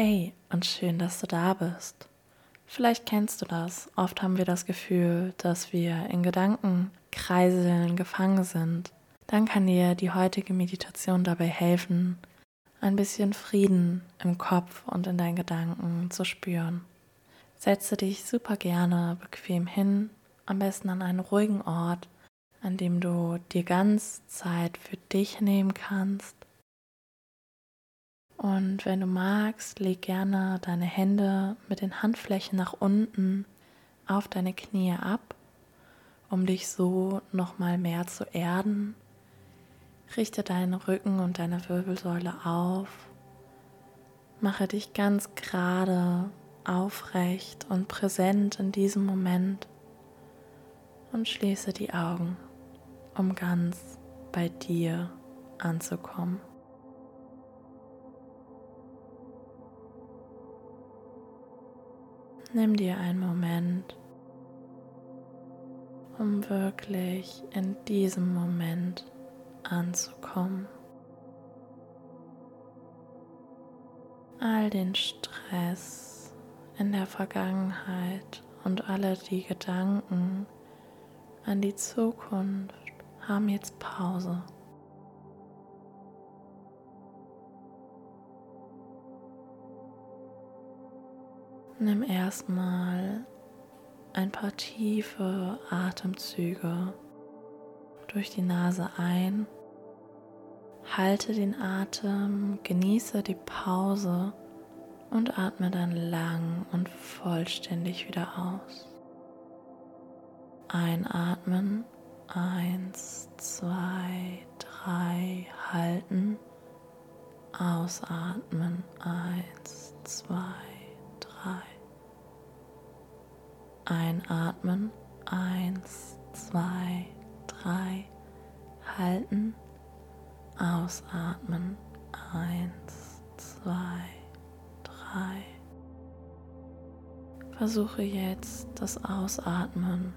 Hey und schön, dass du da bist. Vielleicht kennst du das. Oft haben wir das Gefühl, dass wir in Gedankenkreiseln gefangen sind. Dann kann dir die heutige Meditation dabei helfen, ein bisschen Frieden im Kopf und in deinen Gedanken zu spüren. Setze dich super gerne bequem hin, am besten an einen ruhigen Ort, an dem du dir ganz Zeit für dich nehmen kannst und wenn du magst, leg gerne deine Hände mit den Handflächen nach unten auf deine Knie ab, um dich so nochmal mehr zu erden. Richte deinen Rücken und deine Wirbelsäule auf. Mache dich ganz gerade, aufrecht und präsent in diesem Moment und schließe die Augen, um ganz bei dir anzukommen. Nimm dir einen Moment, um wirklich in diesem Moment anzukommen. All den Stress in der Vergangenheit und alle die Gedanken an die Zukunft haben jetzt Pause. Nimm erstmal ein paar tiefe Atemzüge durch die Nase ein. Halte den Atem, genieße die Pause und atme dann lang und vollständig wieder aus. Einatmen, eins, zwei, drei, halten. Ausatmen, eins, zwei, Versuche jetzt das Ausatmen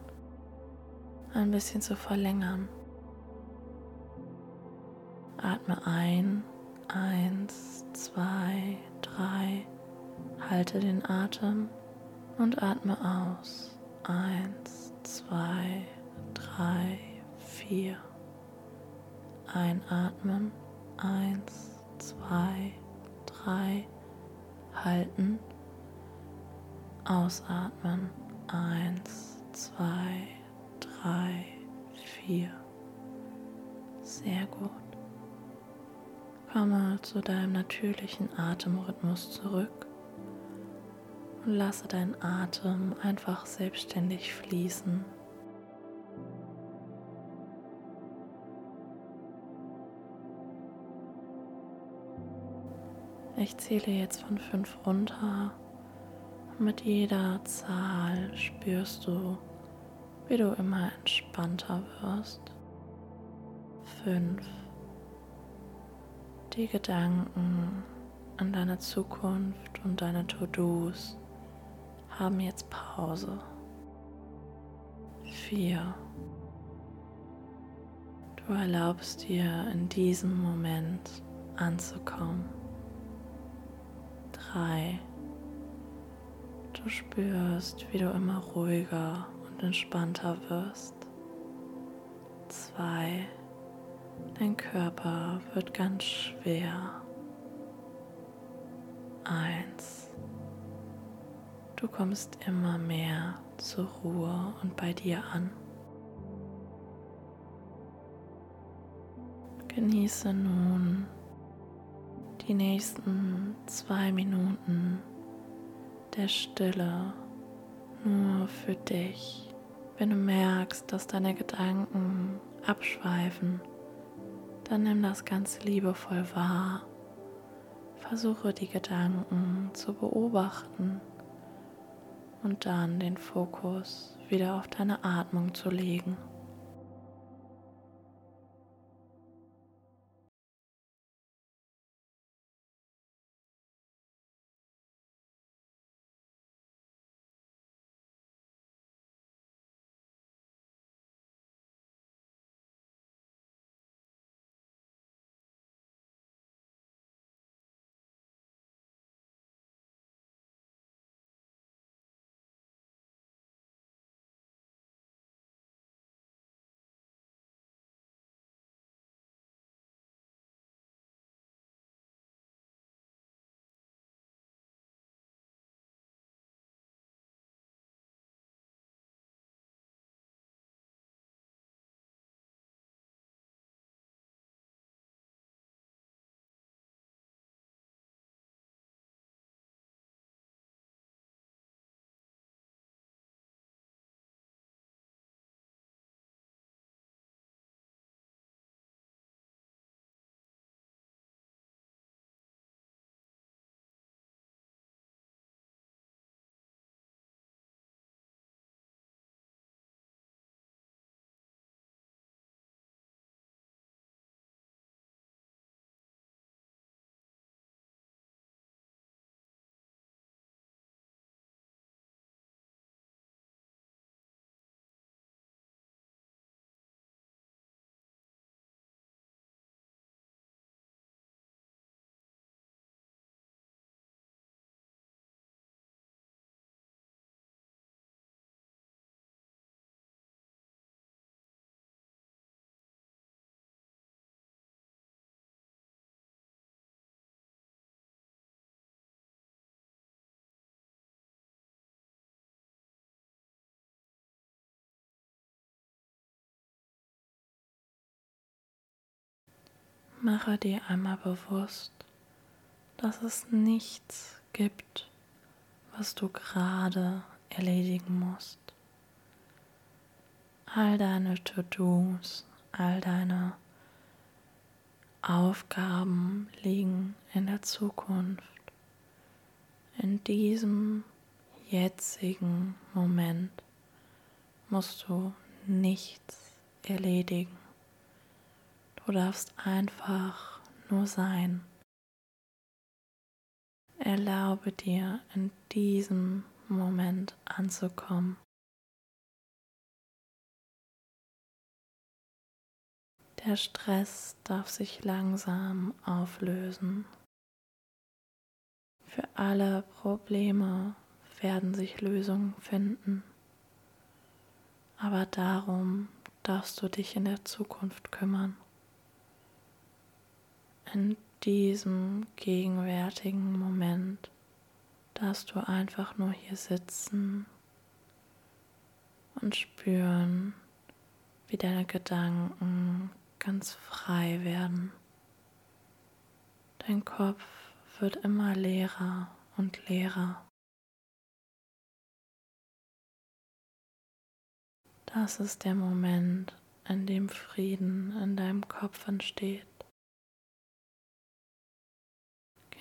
ein bisschen zu verlängern. Atme ein. Eins, zwei, drei. Halte den Atem und atme aus. Eins, zwei, drei, vier. Einatmen. Eins, zwei, drei. Halten. Ausatmen. Eins, zwei, drei, vier. Sehr gut. Komme zu deinem natürlichen Atemrhythmus zurück und lasse deinen Atem einfach selbstständig fließen. Ich zähle jetzt von fünf runter mit jeder Zahl spürst du, wie du immer entspannter wirst. Fünf. Die Gedanken an deine Zukunft und deine To-Dos haben jetzt Pause. 4. Du erlaubst dir in diesem Moment anzukommen. 3. Du spürst, wie du immer ruhiger und entspannter wirst. 2. Dein Körper wird ganz schwer. 1. Du kommst immer mehr zur Ruhe und bei dir an. Genieße nun die nächsten zwei Minuten der Stille nur für dich. Wenn du merkst, dass deine Gedanken abschweifen, dann nimm das ganz liebevoll wahr. Versuche die Gedanken zu beobachten und dann den Fokus wieder auf deine Atmung zu legen. Mache dir einmal bewusst, dass es nichts gibt, was du gerade erledigen musst. All deine To-Dos, all deine Aufgaben liegen in der Zukunft, in diesem jetzigen Moment musst du nichts erledigen. Du darfst einfach nur sein. Erlaube dir in diesem Moment anzukommen. Der Stress darf sich langsam auflösen. Für alle Probleme werden sich Lösungen finden. Aber darum darfst du dich in der Zukunft kümmern. In diesem gegenwärtigen Moment darfst du einfach nur hier sitzen und spüren, wie deine Gedanken ganz frei werden. Dein Kopf wird immer leerer und leerer. Das ist der Moment, in dem Frieden in deinem Kopf entsteht.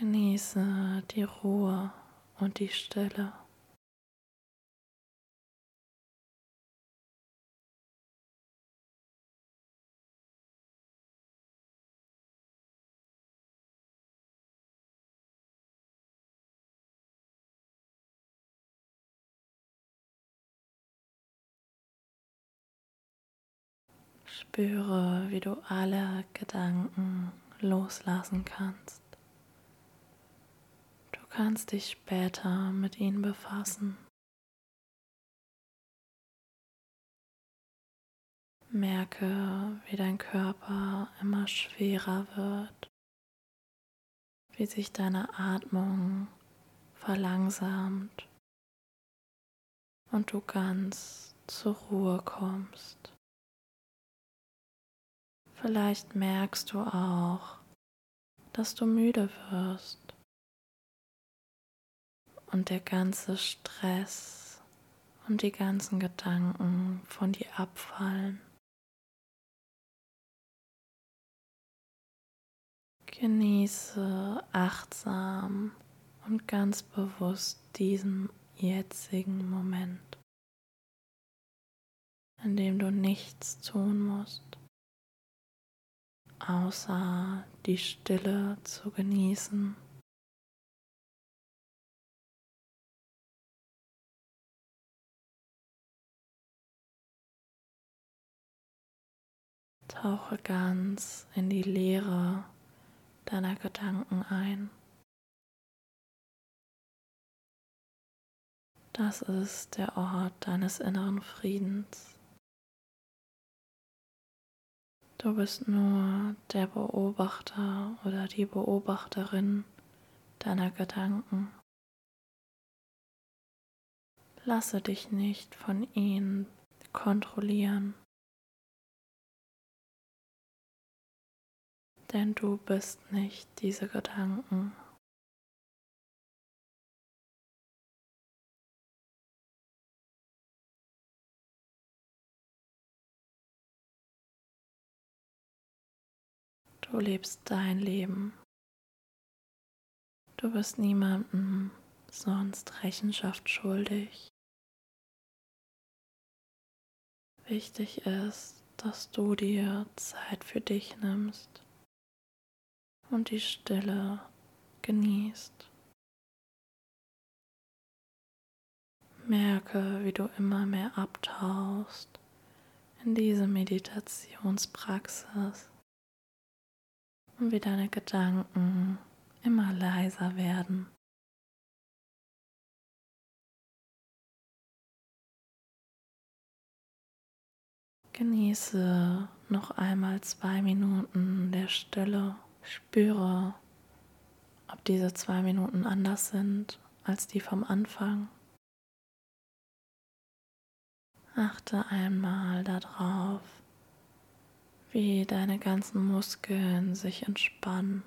Genieße die Ruhe und die Stille. Spüre, wie du alle Gedanken loslassen kannst. Du kannst dich später mit ihnen befassen. Merke, wie dein Körper immer schwerer wird, wie sich deine Atmung verlangsamt und du ganz zur Ruhe kommst. Vielleicht merkst du auch, dass du müde wirst und der ganze Stress und die ganzen Gedanken von dir abfallen. Genieße achtsam und ganz bewusst diesen jetzigen Moment, in dem du nichts tun musst außer die Stille zu genießen. Tauche ganz in die Leere deiner Gedanken ein. Das ist der Ort deines inneren Friedens. Du bist nur der Beobachter oder die Beobachterin deiner Gedanken. Lasse dich nicht von ihnen kontrollieren, denn du bist nicht diese Gedanken. Du lebst dein Leben. Du bist niemandem sonst Rechenschaft schuldig. Wichtig ist, dass du dir Zeit für dich nimmst und die Stille genießt. Merke, wie du immer mehr abtauchst in diese Meditationspraxis und wie deine Gedanken immer leiser werden. Genieße noch einmal zwei Minuten der Stille. Spüre, ob diese zwei Minuten anders sind als die vom Anfang. Achte einmal darauf, wie deine ganzen Muskeln sich entspannen,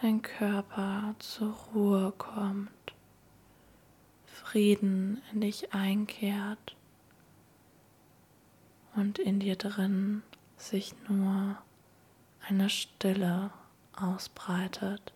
dein Körper zur Ruhe kommt, Frieden in dich einkehrt und in dir drin sich nur eine Stille ausbreitet.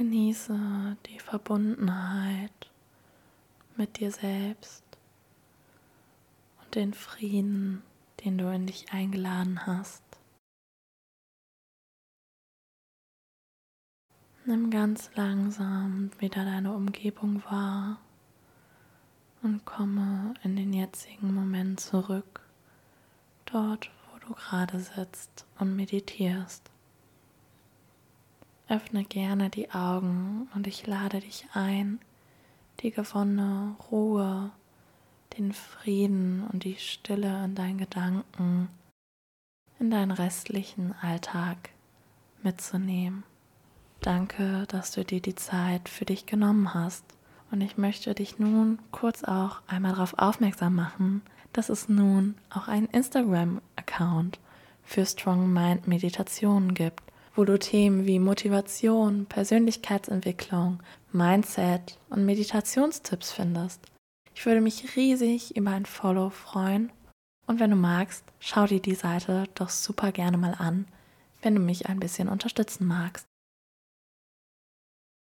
Genieße die Verbundenheit mit dir selbst und den Frieden, den du in dich eingeladen hast. Nimm ganz langsam wieder deine Umgebung wahr und komme in den jetzigen Moment zurück, dort, wo du gerade sitzt und meditierst. Öffne gerne die Augen und ich lade dich ein, die gewonnene Ruhe, den Frieden und die Stille in deinen Gedanken in deinen restlichen Alltag mitzunehmen. Danke, dass du dir die Zeit für dich genommen hast. Und ich möchte dich nun kurz auch einmal darauf aufmerksam machen, dass es nun auch einen Instagram-Account für Strong Mind Meditationen gibt wo du Themen wie Motivation, Persönlichkeitsentwicklung, Mindset und Meditationstipps findest. Ich würde mich riesig über ein Follow freuen. Und wenn du magst, schau dir die Seite doch super gerne mal an, wenn du mich ein bisschen unterstützen magst.